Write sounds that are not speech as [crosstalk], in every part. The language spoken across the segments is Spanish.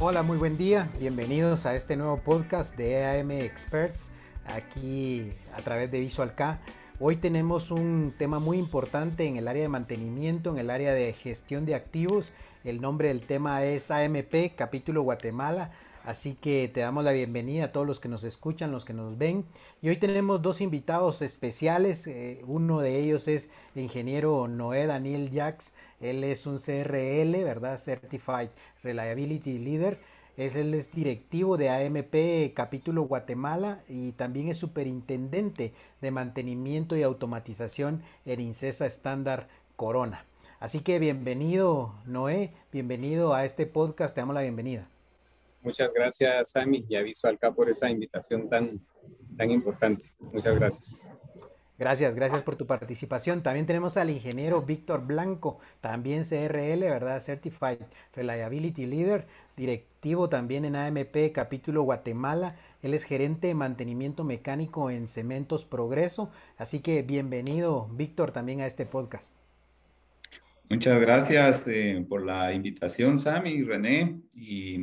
Hola, muy buen día. Bienvenidos a este nuevo podcast de EAM Experts aquí a través de Visual K. Hoy tenemos un tema muy importante en el área de mantenimiento, en el área de gestión de activos. El nombre del tema es AMP, capítulo Guatemala. Así que te damos la bienvenida a todos los que nos escuchan, los que nos ven. Y hoy tenemos dos invitados especiales. Eh, uno de ellos es ingeniero Noé Daniel Jax. Él es un CRL, ¿verdad? Certified Reliability Leader. Es, él directivo de AMP Capítulo Guatemala y también es superintendente de mantenimiento y automatización en INCESA Estándar Corona. Así que bienvenido, Noé. Bienvenido a este podcast. Te damos la bienvenida. Muchas gracias, Sami, y a Visualca por esta invitación tan, tan importante. Muchas gracias. Gracias, gracias por tu participación. También tenemos al ingeniero Víctor Blanco, también CRL, ¿verdad? Certified Reliability Leader, directivo también en AMP Capítulo Guatemala. Él es gerente de mantenimiento mecánico en Cementos Progreso. Así que bienvenido, Víctor, también a este podcast. Muchas gracias eh, por la invitación, Sami René. Y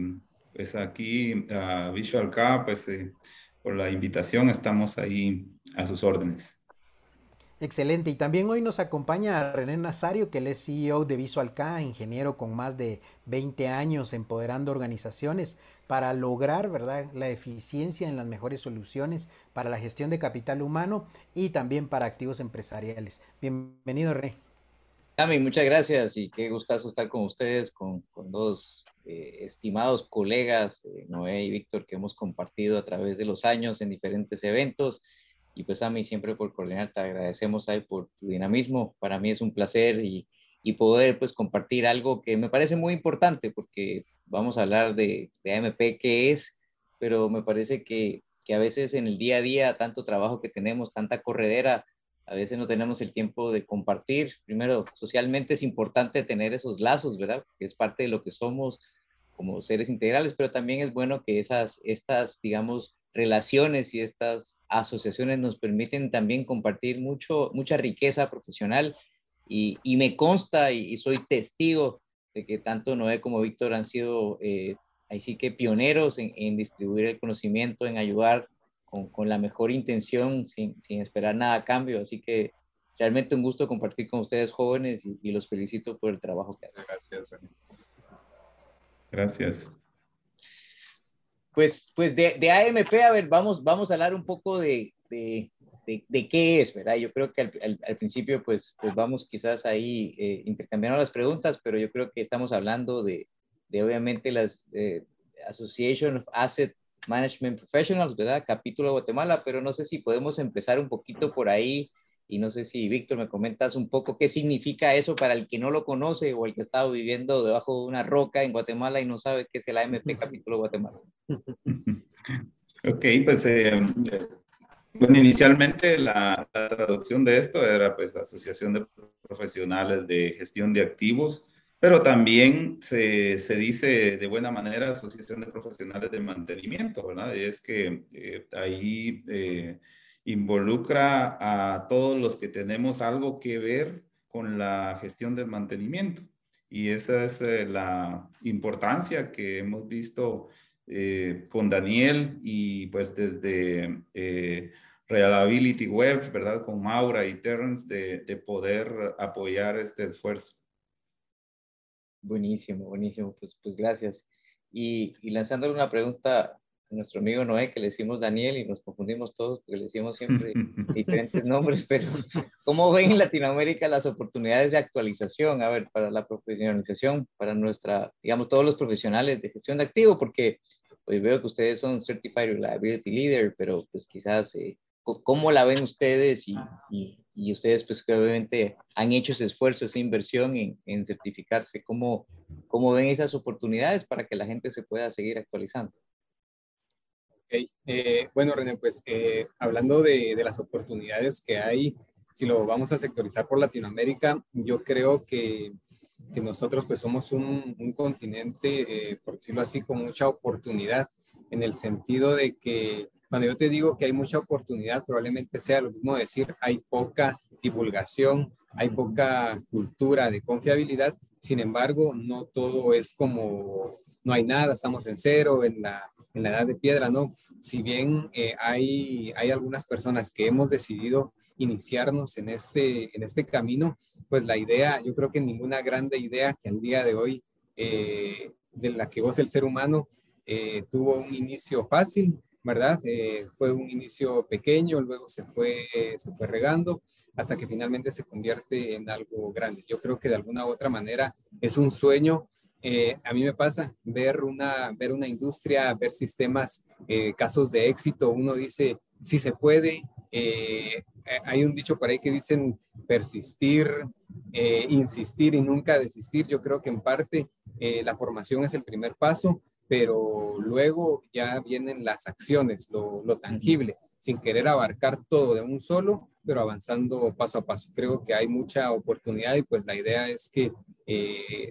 pues aquí a Visual K, pues eh, por la invitación estamos ahí a sus órdenes. Excelente. Y también hoy nos acompaña René Nazario, que él es CEO de Visual K, ingeniero con más de 20 años empoderando organizaciones para lograr ¿verdad? la eficiencia en las mejores soluciones para la gestión de capital humano y también para activos empresariales. Bienvenido, René. Tami, muchas gracias y qué gustazo estar con ustedes, con, con dos eh, estimados colegas, eh, Noé y Víctor, que hemos compartido a través de los años en diferentes eventos. Y pues a mí siempre por coordinar, te agradecemos ahí por tu dinamismo. Para mí es un placer y, y poder pues compartir algo que me parece muy importante porque vamos a hablar de, de AMP, qué es, pero me parece que, que a veces en el día a día, tanto trabajo que tenemos, tanta corredera, a veces no tenemos el tiempo de compartir. Primero, socialmente es importante tener esos lazos, ¿verdad? Que es parte de lo que somos como seres integrales, pero también es bueno que esas, estas, digamos, relaciones y estas asociaciones nos permiten también compartir mucho, mucha riqueza profesional y, y me consta y, soy testigo de que tanto Noé como Víctor han sido, eh, ahí sí que pioneros en, en distribuir el conocimiento, en ayudar con, la mejor intención, sin, esperar nada a cambio. Así que realmente un gusto compartir con ustedes jóvenes y, los felicito por el trabajo que hacen. Gracias, Gracias. Pues, pues de, AMP, a ver, vamos, vamos a hablar un poco de, de, qué es, ¿verdad? Yo creo que al, principio, pues, pues vamos quizás ahí eh, intercambiando las preguntas, pero yo creo que estamos hablando de, obviamente las eh, Association of Asset Management Professionals, ¿verdad? Capítulo de Guatemala, pero no sé si podemos empezar un poquito por ahí y no sé si Víctor me comentas un poco qué significa eso para el que no lo conoce o el que está viviendo debajo de una roca en Guatemala y no sabe qué es el AMP Capítulo Guatemala. [laughs] Ok, pues eh, bueno, inicialmente la, la, traducción de esto era pues Asociación de Profesionales de Gestión de Activos pero también se, se, dice de buena manera Asociación de Profesionales de Mantenimiento, ¿verdad? Y es que eh, ahí eh, involucra a todos los que tenemos algo que ver con la gestión del mantenimiento. Y esa es eh, la importancia que hemos visto con Daniel y pues desde Reliability Web, ¿verdad? Con Maura y Terrence de, de poder apoyar este esfuerzo. Buenísimo, buenísimo, pues, pues gracias. Y, y lanzándole una pregunta nuestro amigo Noé, que le decimos Daniel y nos confundimos todos porque le decimos siempre [laughs] diferentes nombres, pero ¿cómo ven en Latinoamérica las oportunidades de actualización? A ver, para la profesionalización, para nuestra, digamos, todos los profesionales de gestión de activo, porque hoy veo que ustedes son Certified Reliability Leader, pero pues quizás, eh, ¿cómo la ven ustedes y, y, y ustedes pues obviamente han hecho ese esfuerzo, esa inversión en, en certificarse, ¿cómo, ¿cómo, ven esas oportunidades para que la gente se pueda seguir actualizando? Okay. Eh, bueno, René, pues eh, hablando de, las oportunidades que hay, si lo vamos a sectorizar por Latinoamérica, yo creo que, que nosotros pues somos un, un continente, eh, por decirlo así, con mucha oportunidad, en el sentido de que cuando yo te digo que hay mucha oportunidad, probablemente sea lo mismo decir hay poca divulgación, hay poca cultura de confiabilidad. Sin embargo, no todo es como no hay nada, estamos en cero, en la, en la edad de piedra, ¿no? Si bien eh, hay, hay algunas personas que hemos decidido iniciarnos en este, en este camino, pues la idea, yo creo que ninguna grande idea que al día de hoy eh, de la que goza el ser humano eh, tuvo un inicio fácil, ¿verdad? Fue un inicio pequeño, luego se fue, se fue regando hasta que finalmente se convierte en algo grande. Yo creo que de alguna u otra manera es un sueño. A mí me pasa ver una, ver una industria, ver sistemas, casos de éxito. Uno dice, si se puede, eh, hay un dicho por ahí que dicen persistir, eh, insistir y nunca desistir. Yo creo que en parte eh, la formación es el primer paso, pero luego ya vienen las acciones, lo, tangible, sin querer abarcar todo de un solo, pero avanzando paso a paso. Creo que hay mucha oportunidad y pues la idea es que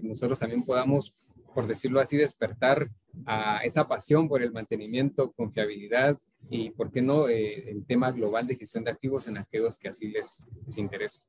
nosotros también podamos, por decirlo así, despertar a esa pasión por el mantenimiento, confiabilidad, y, ¿por qué no, eh, el tema global de gestión de activos en aquellos que así les, les interesa.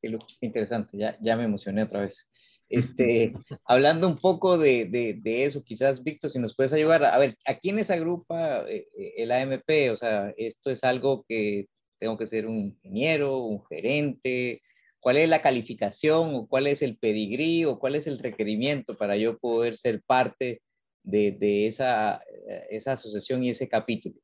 Sí, interesante, ya, ya me emocioné otra vez. Este, hablando un poco de, de, eso, quizás, Víctor, si nos puedes ayudar, a ver, ¿a quiénes agrupa eh, eh, el AMP? O sea, esto es algo que tengo que ser un ingeniero, un gerente, ¿cuál es la calificación o cuál es el pedigrí o cuál es el requerimiento para yo poder ser parte de, esa, esa asociación y ese capítulo.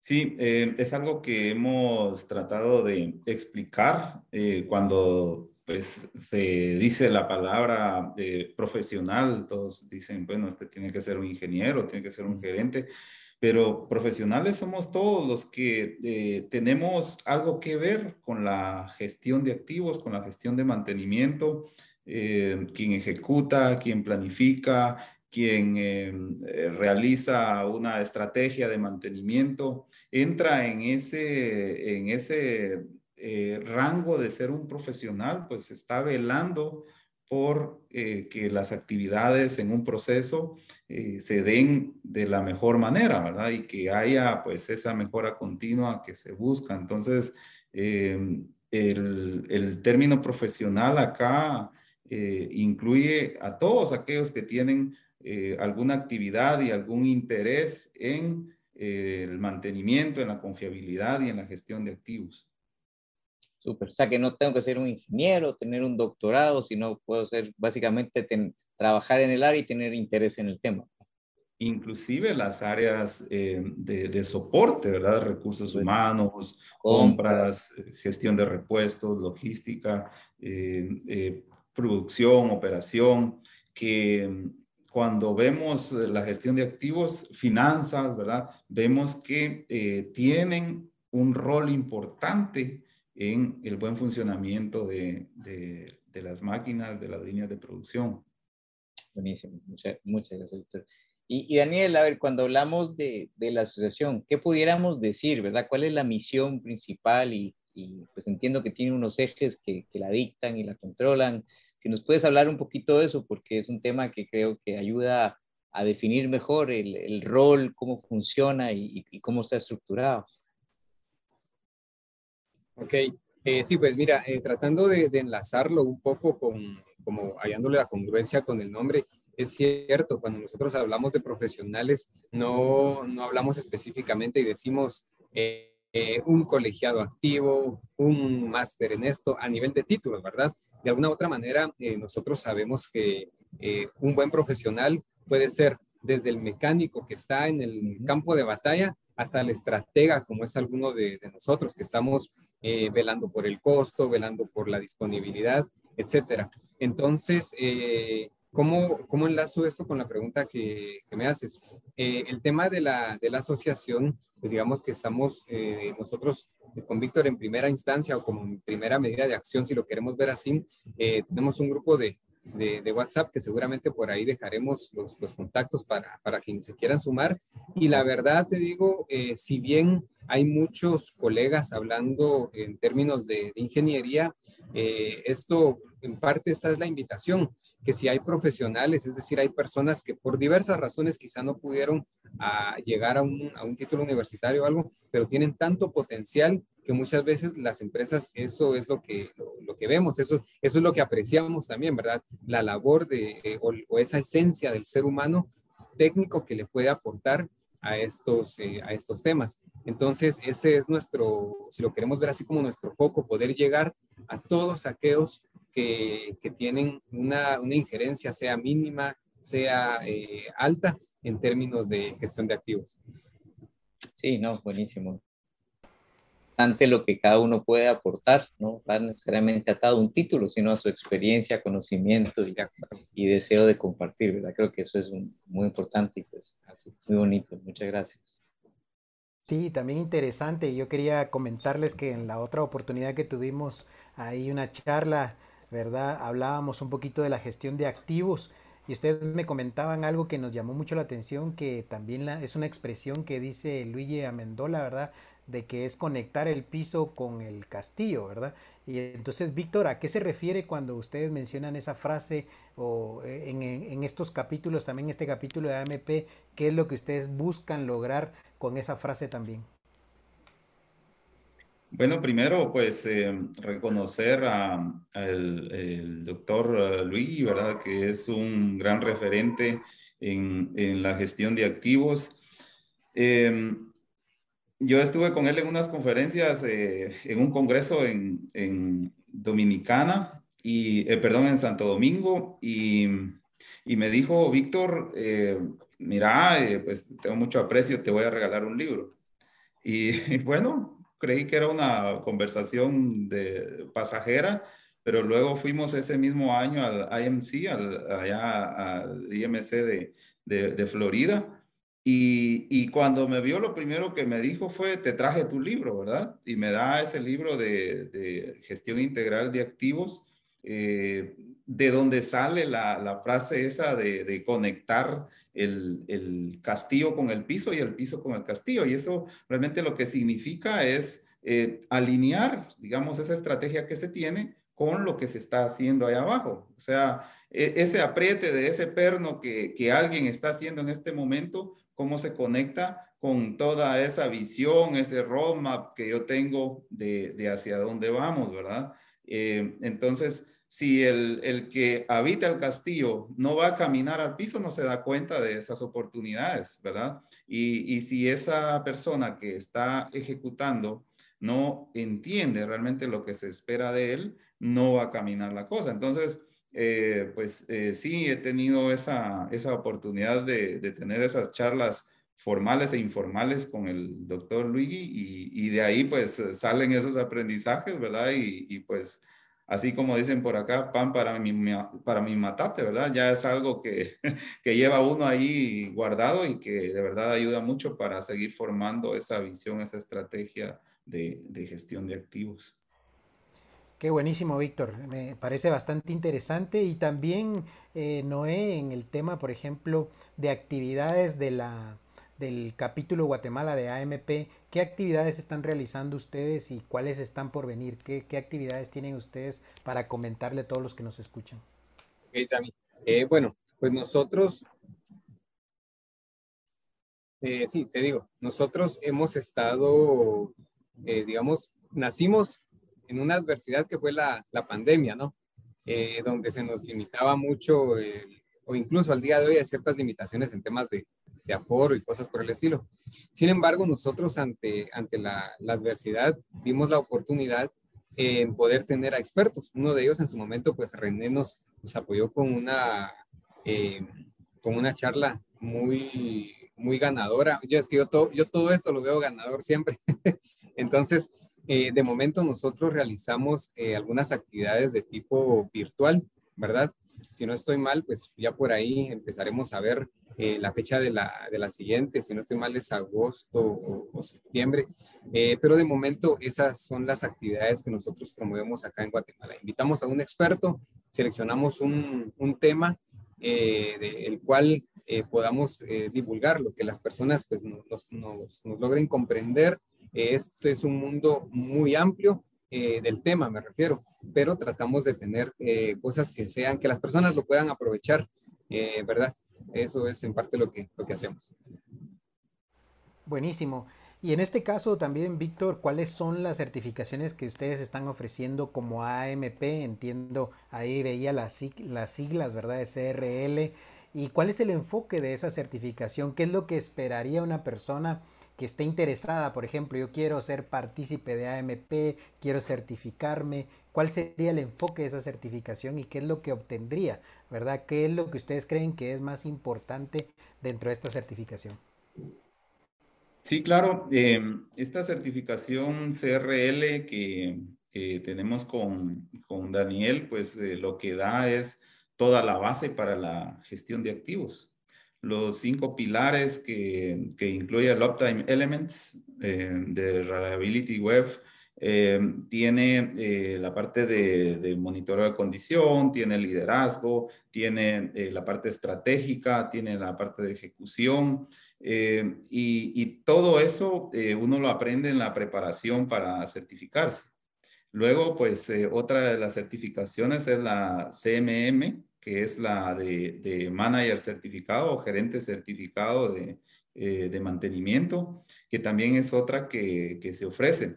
Sí, eh, es algo que hemos tratado de explicar cuando pues se dice la palabra eh, profesional, todos dicen, bueno, este tiene que ser un ingeniero, tiene que ser un gerente, pero profesionales somos todos los que tenemos algo que ver con la gestión de activos, con la gestión de mantenimiento, eh, quien ejecuta, quien planifica, quien eh, eh, realiza una estrategia de mantenimiento, entra en ese, en ese rango de ser un profesional, pues está velando por que las actividades en un proceso se den de la mejor manera, ¿verdad? Y que haya pues esa mejora continua que se busca. Entonces, el, el, término profesional acá eh, incluye a todos aquellos que tienen eh, alguna actividad y algún interés en eh, el mantenimiento, en la confiabilidad y en la gestión de activos. Súper, o sea que no tengo que ser un ingeniero, tener un doctorado, sino puedo ser básicamente trabajar en el área y tener interés en el tema. Inclusive las áreas de, soporte, ¿verdad? Recursos humanos, compras, gestión de repuestos, logística, producción, operación, que mm, cuando vemos eh, la gestión de activos, finanzas, ¿verdad? Vemos que eh, tienen un rol importante en el buen funcionamiento de, de, las máquinas, de las líneas de producción. Buenísimo, muchas, muchas gracias, doctor. Y, Daniel, a ver, cuando hablamos de, de, la asociación, ¿qué pudiéramos decir, verdad? ¿Cuál es la misión principal y, y pues entiendo que tiene unos ejes que, que, la dictan y la controlan. Si nos puedes hablar un poquito de eso, porque es un tema que creo que ayuda a definir mejor el, rol, cómo funciona y, y, cómo está estructurado. Ok, eh, sí, pues mira, eh, tratando de, enlazarlo un poco con, como hallándole la congruencia con el nombre, es cierto, cuando nosotros hablamos de profesionales, no, no hablamos específicamente y decimos... Eh, eh, un colegiado activo, un máster en esto a nivel de títulos, ¿verdad? De alguna u otra manera, nosotros sabemos que un buen profesional puede ser desde el mecánico que está en el campo de batalla hasta el estratega, como es alguno de, nosotros, que estamos velando por el costo, velando por la disponibilidad, etcétera. Entonces, ¿Cómo, ¿Cómo, enlazo esto con la pregunta que, que me haces? Eh, el tema de la, de la, asociación, pues digamos que estamos eh, nosotros con Víctor en primera instancia o como primera medida de acción, si lo queremos ver así, eh, tenemos un grupo de, de, WhatsApp, que seguramente por ahí dejaremos los, los, contactos para, para quienes se quieran sumar. Y la verdad te digo, eh, si bien hay muchos colegas hablando en términos de, ingeniería, eh, esto en parte esta es la invitación, que si hay profesionales, es decir, hay personas que por diversas razones quizá no pudieron a llegar a un, a un título universitario o algo, pero tienen tanto potencial que muchas veces las empresas eso es lo que, lo, que vemos, eso, eso es lo que apreciamos también, ¿verdad? La labor de, o, esa esencia del ser humano técnico que le puede aportar a estos, a estos temas. Entonces, ese es nuestro, si lo queremos ver así como nuestro foco, poder llegar a todos aquellos que, que tienen una, una, injerencia, sea mínima, sea alta, en términos de gestión de activos. Sí, no, buenísimo. Ante lo que cada uno puede aportar, no va necesariamente atado a un título, sino a su experiencia, conocimiento y, deseo de compartir, ¿verdad? Creo que eso es muy importante y pues muy bonito. Muchas gracias. Sí, también interesante. Yo quería comentarles que en la otra oportunidad que tuvimos ahí una charla, ¿verdad? Hablábamos un poquito de la gestión de activos y ustedes me comentaban algo que nos llamó mucho la atención, que también la, es una expresión que dice Luigi Amendola, ¿verdad? De que es conectar el piso con el castillo, ¿verdad? Y entonces, Víctor, ¿a qué se refiere cuando ustedes mencionan esa frase o eh, en, estos capítulos, también este capítulo de AMP, qué es lo que ustedes buscan lograr con esa frase también? Bueno, primero, pues eh, reconocer al doctor eh, Luis, ¿verdad? Que es un gran referente en, en la gestión de activos. Em, yo estuve con él en unas conferencias, eh, en un congreso en, en Dominicana, y, perdón, en Santo Domingo, y, y me dijo, Víctor, mira, pues tengo mucho aprecio, te voy a regalar un libro. y [laughs] bueno, creí que era una conversación de pasajera, pero luego fuimos ese mismo año al IMC, al, allá al IMC de, de, Florida. Y, y, cuando me vio, lo primero que me dijo fue, te traje tu libro, ¿verdad? Y me da ese libro de, de gestión integral de activos, eh, de donde sale la, la frase esa de, de conectar el, castillo con el piso y el piso con el castillo. Y eso realmente lo que significa es eh, alinear, digamos, esa estrategia que se tiene con lo que se está haciendo ahí abajo. O sea, e, ese apriete de ese perno que, que alguien está haciendo en este momento, cómo se conecta con toda esa visión, ese roadmap que yo tengo de, de hacia dónde vamos, ¿verdad? Eh, entonces, si el, el, que habita el castillo no va a caminar al piso, no se da cuenta de esas oportunidades, ¿verdad? Y, y si esa persona que está ejecutando no entiende realmente lo que se espera de él, no va a caminar la cosa. Entonces, eh, pues eh, sí, he tenido esa, esa oportunidad de, de, tener esas charlas formales e informales con el doctor Luigi y, y, de ahí pues salen esos aprendizajes, ¿verdad? Y, y pues así como dicen por acá, pan para mi, para mi matate, ¿verdad? Ya es algo que, [laughs] que, lleva uno ahí guardado y que de verdad ayuda mucho para seguir formando esa visión, esa estrategia de, de gestión de activos. Qué buenísimo, Víctor. Me parece bastante interesante y también, eh, Noé, en el tema, por ejemplo, de actividades de la, del capítulo Guatemala de AMP, ¿qué actividades están realizando ustedes y cuáles están por venir? ¿Qué, qué actividades tienen ustedes para comentarle a todos los que nos escuchan? Eh, bueno, pues nosotros, eh, sí, te digo, nosotros hemos estado, eh, digamos, nacimos en una adversidad que fue la, la pandemia, ¿no? Donde se nos limitaba mucho, o incluso al día de hoy hay ciertas limitaciones en temas de, de aforo y cosas por el estilo. Sin embargo, nosotros ante, ante la, adversidad vimos la oportunidad en poder tener a expertos. Uno de ellos en su momento, pues René nos, nos apoyó con una, eh, con una charla muy, muy ganadora. Yo es que yo todo, yo todo esto lo veo ganador siempre. [laughs] Entonces, eh, de momento nosotros realizamos eh, algunas actividades de tipo virtual, ¿verdad? Si no estoy mal, pues ya por ahí empezaremos a ver eh, la fecha de la, de la, siguiente, si no estoy mal, es agosto o, septiembre. Eh, pero de momento esas son las actividades que nosotros promovemos acá en Guatemala. Invitamos a un experto, seleccionamos un, un tema eh, el cual podamos divulgar, lo que las personas pues, nos, nos, nos logren comprender. Este es un mundo muy amplio, del tema, me refiero, pero tratamos de tener cosas que sean, que las personas lo puedan aprovechar, ¿verdad? Eso es en parte lo que, lo que hacemos. Buenísimo. Y en este caso también, Víctor, ¿cuáles son las certificaciones que ustedes están ofreciendo como AMP? Entiendo, ahí veía las, siglas, ¿verdad? De CRL. ¿Y cuál es el enfoque de esa certificación? ¿Qué es lo que esperaría una persona que esté interesada? Por ejemplo, yo quiero ser partícipe de AMP, quiero certificarme. ¿Cuál sería el enfoque de esa certificación y qué es lo que obtendría? ¿Verdad? ¿Qué es lo que ustedes creen que es más importante dentro de esta certificación? Sí, claro. Em, esta certificación CRL que, tenemos con, Daniel, pues eh, lo que da es toda la base para la gestión de activos. Los cinco pilares que, incluye el Uptime Elements eh, de Reliability Web em, tiene eh, la parte de, de, monitoreo de condición, tiene liderazgo, tiene la parte estratégica, tiene la parte de ejecución, eh, y, todo eso eh, uno lo aprende en la preparación para certificarse. Luego, pues eh, otra de las certificaciones es la CMM, que es la de, manager certificado o gerente certificado de, de mantenimiento, que también es otra que, que se ofrece.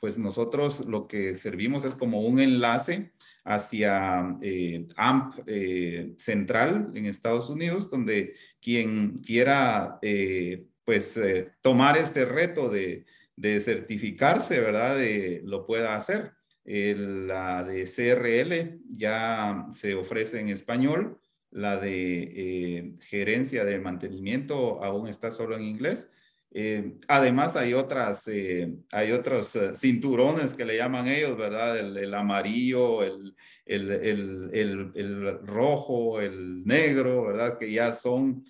pues nosotros lo que servimos es como un enlace hacia eh, AMP eh, Central en Estados Unidos, donde quien quiera eh, pues tomar este reto de, de certificarse, ¿verdad? lo pueda hacer. La de CRL ya se ofrece en español, la de gerencia de mantenimiento aún está solo en inglés eh, además hay otras, eh, hay otros eh, cinturones que le llaman ellos, ¿verdad? El, amarillo, el, el, rojo, el negro, ¿verdad? Que ya son,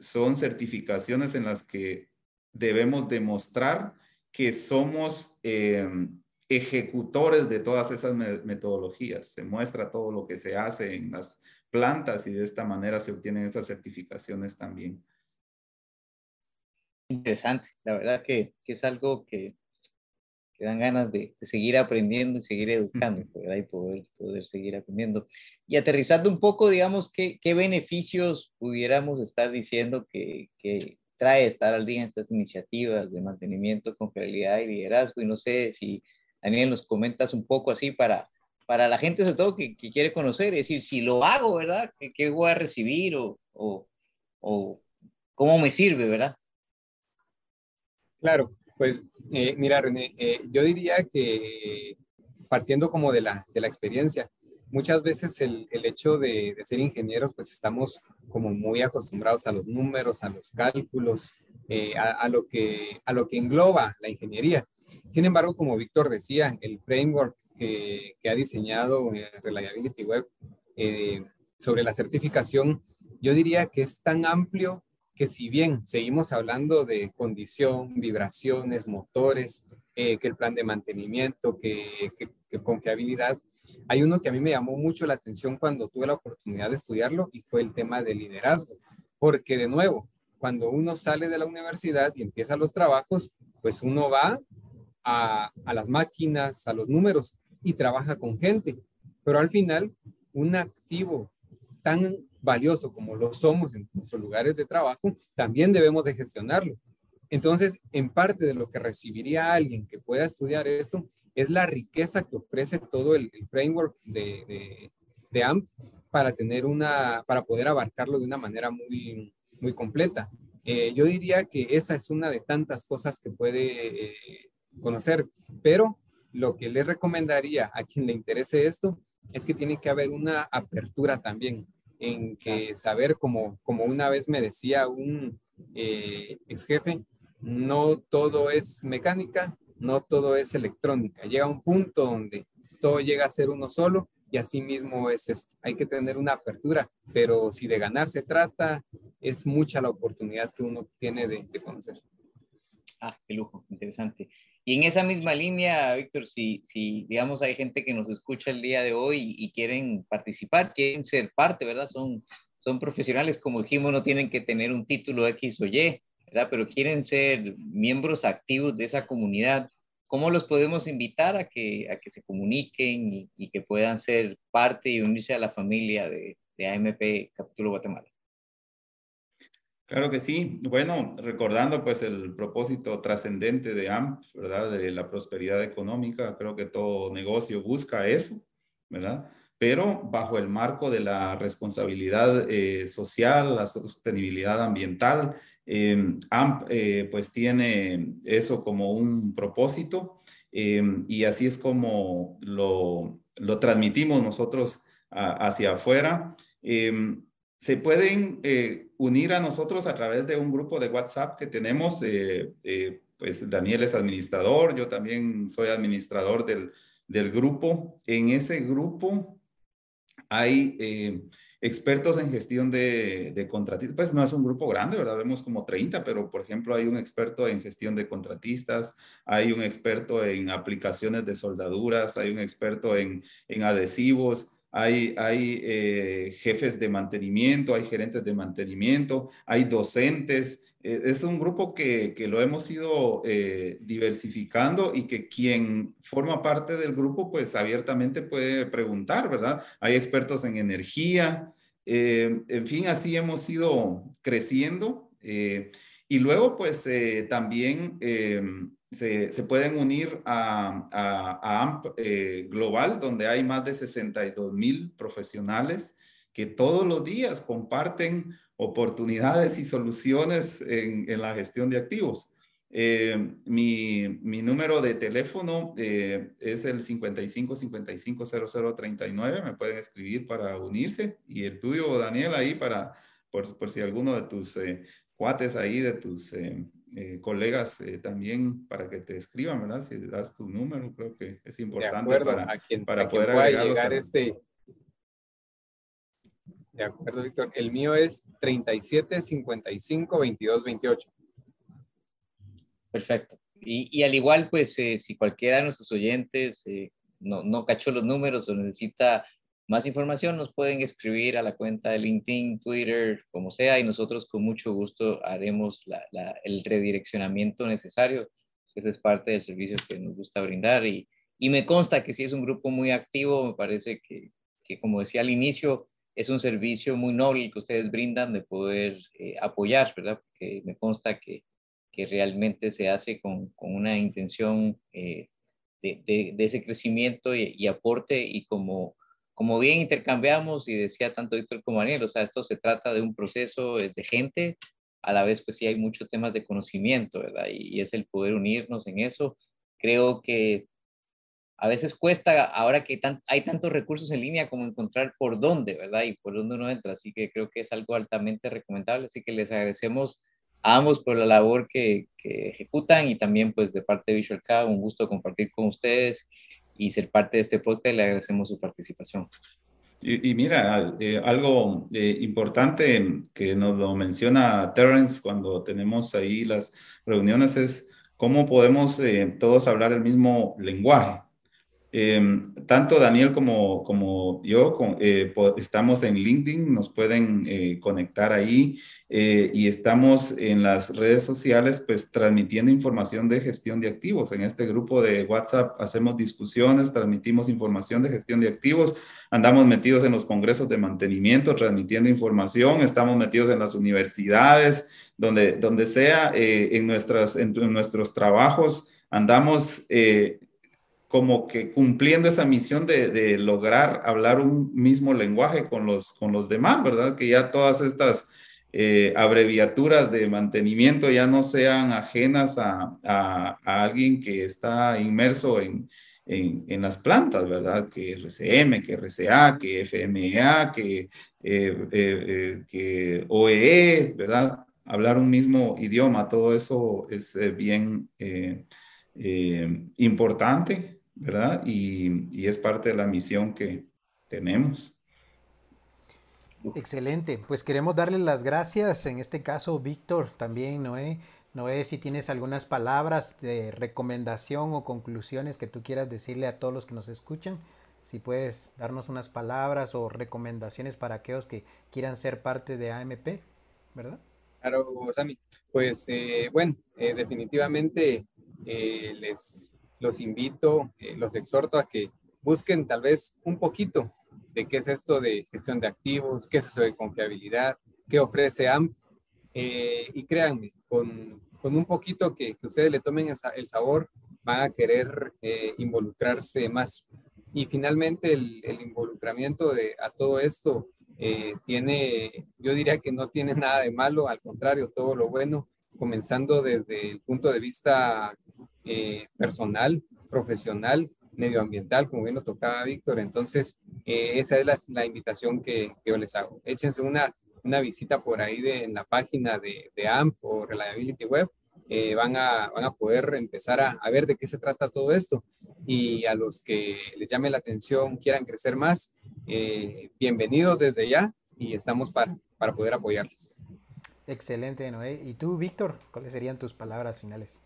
son certificaciones en las que debemos demostrar que somos ejecutores de todas esas metodologías. Se muestra todo lo que se hace en las plantas y de esta manera se obtienen esas certificaciones también interesante. La verdad que, es algo que, dan ganas de, seguir aprendiendo y seguir educando, [laughs] Y poder, poder seguir aprendiendo. Y aterrizando un poco, digamos, ¿qué, qué beneficios pudiéramos estar diciendo que, que, trae estar al día en estas iniciativas de mantenimiento, confiabilidad y liderazgo? Y no sé si, Daniel, nos comentas un poco así para, para la gente, sobre todo, que, quiere conocer, es decir, si lo hago, ¿verdad? ¿Qué, qué voy a recibir o, o, o cómo me sirve, ¿verdad? Claro, pues eh, mira, René, eh, yo diría que partiendo como de la, de la experiencia, muchas veces el, el hecho de, de, ser ingenieros, pues estamos como muy acostumbrados a los números, a los cálculos, eh, a, lo que, a lo que engloba la ingeniería. Sin embargo, como Víctor decía, el framework que, que ha diseñado Reliability Web sobre la certificación, yo diría que es tan amplio que si bien seguimos hablando de condición, vibraciones, motores, eh, que el plan de mantenimiento, que, confiabilidad, hay uno que a mí me llamó mucho la atención cuando tuve la oportunidad de estudiarlo y fue el tema del liderazgo, porque de nuevo, cuando uno sale de la universidad y empieza los trabajos, pues uno va a, las máquinas, a los números y trabaja con gente, pero al final un activo tan valioso como lo somos en nuestros lugares de trabajo, también debemos de gestionarlo. Entonces, en parte de lo que recibiría alguien que pueda estudiar esto es la riqueza que ofrece todo el, framework de, de, AMP para tener una, para poder abarcarlo de una manera muy, muy completa. Eh, yo diría que esa es una de tantas cosas que puede eh, conocer, pero lo que le recomendaría a quien le interese esto es que tiene que haber una apertura también en que saber, como, como una vez me decía un eh, ex jefe, no todo es mecánica, no todo es electrónica. Llega un punto donde todo llega a ser uno solo y así mismo es esto. Hay que tener una apertura, pero si de ganar se trata, es mucha la oportunidad que uno tiene de, de conocer. Ah, qué lujo, interesante. Y en esa misma línea, Víctor, si, si digamos hay gente que nos escucha el día de hoy y, quieren participar, quieren ser parte, ¿verdad? Son, son profesionales, como dijimos, no tienen que tener un título X o Y, ¿verdad? Pero quieren ser miembros activos de esa comunidad. ¿Cómo los podemos invitar a que, a que se comuniquen y, que puedan ser parte y unirse a la familia de, de AMP Capítulo Guatemala? Claro que sí. Bueno, recordando pues el propósito trascendente de AMP, ¿verdad? De la prosperidad económica, creo que todo negocio busca eso, ¿verdad? Pero bajo el marco de la responsabilidad eh, social, la sostenibilidad ambiental, em, AMP eh, pues tiene eso como un propósito em, y así es como lo, lo transmitimos nosotros hacia afuera. Em, se pueden eh, unir a nosotros a través de un grupo de WhatsApp que tenemos. Eh, eh, pues Daniel es administrador, yo también soy administrador del, del grupo. En ese grupo hay expertos en gestión de, de, contratistas. Pues no es un grupo grande, ¿verdad? Vemos como 30, pero por ejemplo hay un experto en gestión de contratistas, hay un experto en aplicaciones de soldaduras, hay un experto en, en adhesivos hay, eh, jefes de mantenimiento, hay gerentes de mantenimiento, hay docentes. Eh, es un grupo que, lo hemos ido eh, diversificando y que quien forma parte del grupo, pues abiertamente puede preguntar, ¿verdad? Hay expertos en energía. en fin, así hemos ido creciendo. y luego, pues también se, pueden unir a, AMP eh, Global, donde hay más de 62 mil profesionales que todos los días comparten oportunidades y soluciones en, la gestión de activos. Eh, mi, número de teléfono eh, es el 55 55 00 39. Me pueden escribir para unirse. Y el tuyo, Daniel, ahí para, por, por si alguno de tus cuates ahí, de tus eh, colegas eh, también para que te escriban, ¿verdad? Si das tu número, creo que es importante para, para poder llegar este. De acuerdo, Víctor. El mío es 37 55 22 28. Perfecto. Y, y al igual, pues, eh, si cualquiera de nuestros oyentes no, no cachó los números o necesita más información nos pueden escribir a la cuenta de LinkedIn, Twitter, como sea, y nosotros con mucho gusto haremos el redireccionamiento necesario. Ese es parte del servicio que nos gusta brindar y, y me consta que si es un grupo muy activo, me parece que, que, como decía al inicio, es un servicio muy noble que ustedes brindan de poder eh, apoyar, ¿verdad? Porque me consta que, que realmente se hace con, con una intención eh, de, de, ese crecimiento y, y aporte y como como bien intercambiamos y decía tanto Víctor como Daniel, o sea, esto se trata de un proceso, es de gente, a la vez pues sí hay muchos temas de conocimiento, ¿verdad? Y, es el poder unirnos en eso. Creo que a veces cuesta, ahora que hay tantos recursos en línea, como encontrar por dónde, ¿verdad? Y por dónde uno entra. Así que creo que es algo altamente recomendable. Así que les agradecemos a ambos por la labor que, que ejecutan y también pues de parte de Visual K, un gusto compartir con ustedes y ser parte de este podcast. Le agradecemos su participación. Y, mira, eh, algo eh, importante que nos lo menciona Terence cuando tenemos ahí las reuniones es cómo podemos eh, todos hablar el mismo lenguaje. Em, tanto Daniel como, como yo eh, estamos en LinkedIn, nos pueden eh, conectar ahí eh, y estamos en las redes sociales pues transmitiendo información de gestión de activos. En este grupo de WhatsApp hacemos discusiones, transmitimos información de gestión de activos, andamos metidos en los congresos de mantenimiento, transmitiendo información, estamos metidos en las universidades, donde, donde sea, en, nuestras, en, nuestros trabajos andamos como que cumpliendo esa misión de, lograr hablar un mismo lenguaje con los, con los demás, ¿verdad? Que ya todas estas eh, abreviaturas de mantenimiento ya no sean ajenas a, alguien que está inmerso en, las plantas, ¿verdad? Que RCM, que RCA, que FMA, que, eh, eh, que OEE, ¿verdad? Hablar un mismo idioma, todo eso es bien importante ¿verdad? Y, es parte de la misión que tenemos. Excelente, pues queremos darle las gracias, en este caso Víctor, también Noé. Noé, si tienes algunas palabras de recomendación o conclusiones que tú quieras decirle a todos los que nos escuchan, si puedes darnos unas palabras o recomendaciones para aquellos que quieran ser parte de AMP, ¿verdad? Claro, Sami. Pues eh, bueno, eh, definitivamente eh, les los invito, eh, los exhorto a que busquen tal vez un poquito de qué es esto de gestión de activos, qué es eso de confiabilidad, qué ofrece AMP y créanme, con, con, un poquito que, que ustedes le tomen el sabor, van a querer involucrarse más. Y finalmente el, el involucramiento de, a todo esto eh, tiene, yo diría que no tiene nada de malo, al contrario, todo lo bueno, comenzando desde el punto de vista eh, personal, profesional, medioambiental, como bien lo tocaba Víctor. Entonces, eh, esa es la, invitación que, yo les hago. Échense una, una visita por ahí de, en la página de, de AMP o Reliability Web. van, a, van a poder empezar a, ver de qué se trata todo esto. Y a los que les llame la atención, quieran crecer más, eh, bienvenidos desde ya y estamos para, para poder apoyarles. Excelente, Noé. ¿Y tú, Víctor, cuáles serían tus palabras finales?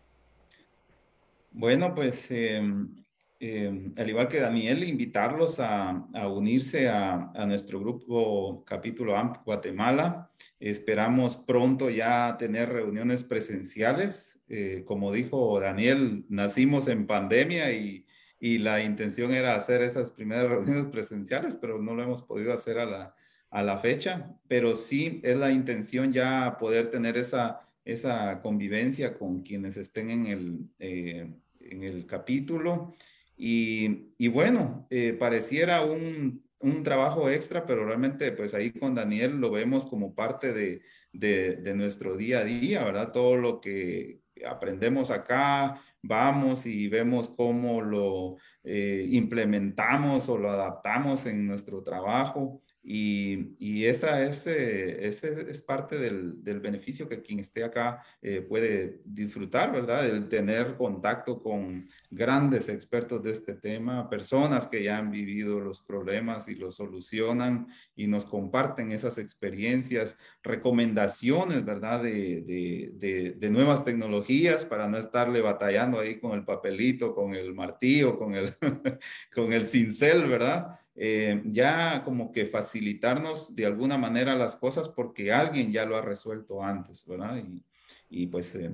Bueno, pues em, em, al igual que Daniel, invitarlos a, unirse a, nuestro grupo capítulo AMP Guatemala. Esperamos pronto ya tener reuniones presenciales. Eh, como dijo Daniel, nacimos en pandemia y y la intención era hacer esas primeras [laughs] reuniones presenciales, pero no lo hemos podido hacer a la, a la fecha, pero sí es la intención ya poder tener esa, esa convivencia con quienes estén en el, eh, en el capítulo. Y, y bueno, eh, pareciera un, un, trabajo extra, pero realmente pues ahí con Daniel lo vemos como parte de, de, nuestro día a día, ¿verdad? Todo lo que aprendemos acá, vamos y vemos cómo lo eh, implementamos o lo adaptamos en nuestro trabajo. Y, esa es, eh, ese es parte del, del, beneficio que quien esté acá eh, puede disfrutar, ¿verdad? El tener contacto con grandes expertos de este tema, personas que ya han vivido los problemas y los solucionan y nos comparten esas experiencias, recomendaciones, ¿verdad? De, de, de, de nuevas tecnologías para no estarle batallando ahí con el papelito, con el martillo, con el, [laughs] con el cincel, ¿verdad? Eh, ya como que facilitarnos de alguna manera las cosas porque alguien ya lo ha resuelto antes, ¿verdad? Y, y pues eh,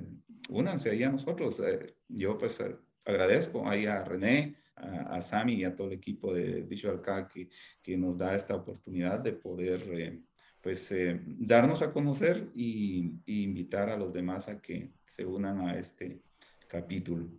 únanse ahí a nosotros. Eh, yo pues eh, agradezco ahí a René, a, a, Sami y a todo el equipo de Visual que, que nos da esta oportunidad de poder eh, pues darnos a conocer y, y invitar a los demás a que se unan a este capítulo.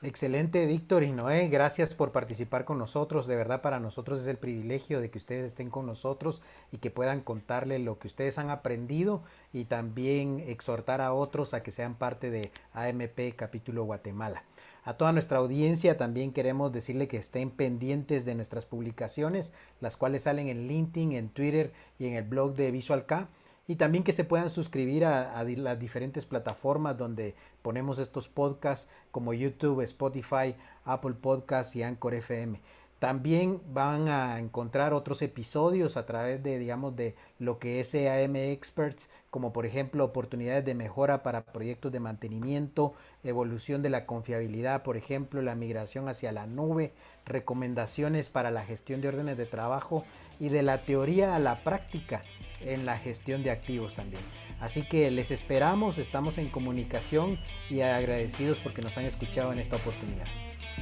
Excelente, Víctor y Noé, gracias por participar con nosotros. De verdad, para nosotros es el privilegio de que ustedes estén con nosotros y que puedan contarle lo que ustedes han aprendido y también exhortar a otros a que sean parte de AMP Capítulo Guatemala. A toda nuestra audiencia también queremos decirle que estén pendientes de nuestras publicaciones, las cuales salen en LinkedIn, en Twitter y en el blog de Visual K y también que se puedan suscribir a, las diferentes plataformas donde ponemos estos podcasts como YouTube, Spotify, Apple Podcasts y Anchor FM. También van a encontrar otros episodios a través de, digamos, de lo que es EAM Experts, como por ejemplo oportunidades de mejora para proyectos de mantenimiento, evolución de la confiabilidad, por ejemplo, la migración hacia la nube, recomendaciones para la gestión de órdenes de trabajo y de la teoría a la práctica en la gestión de activos también. Así que les esperamos, estamos en comunicación y agradecidos porque nos han escuchado en esta oportunidad.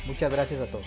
Muchas gracias a todos.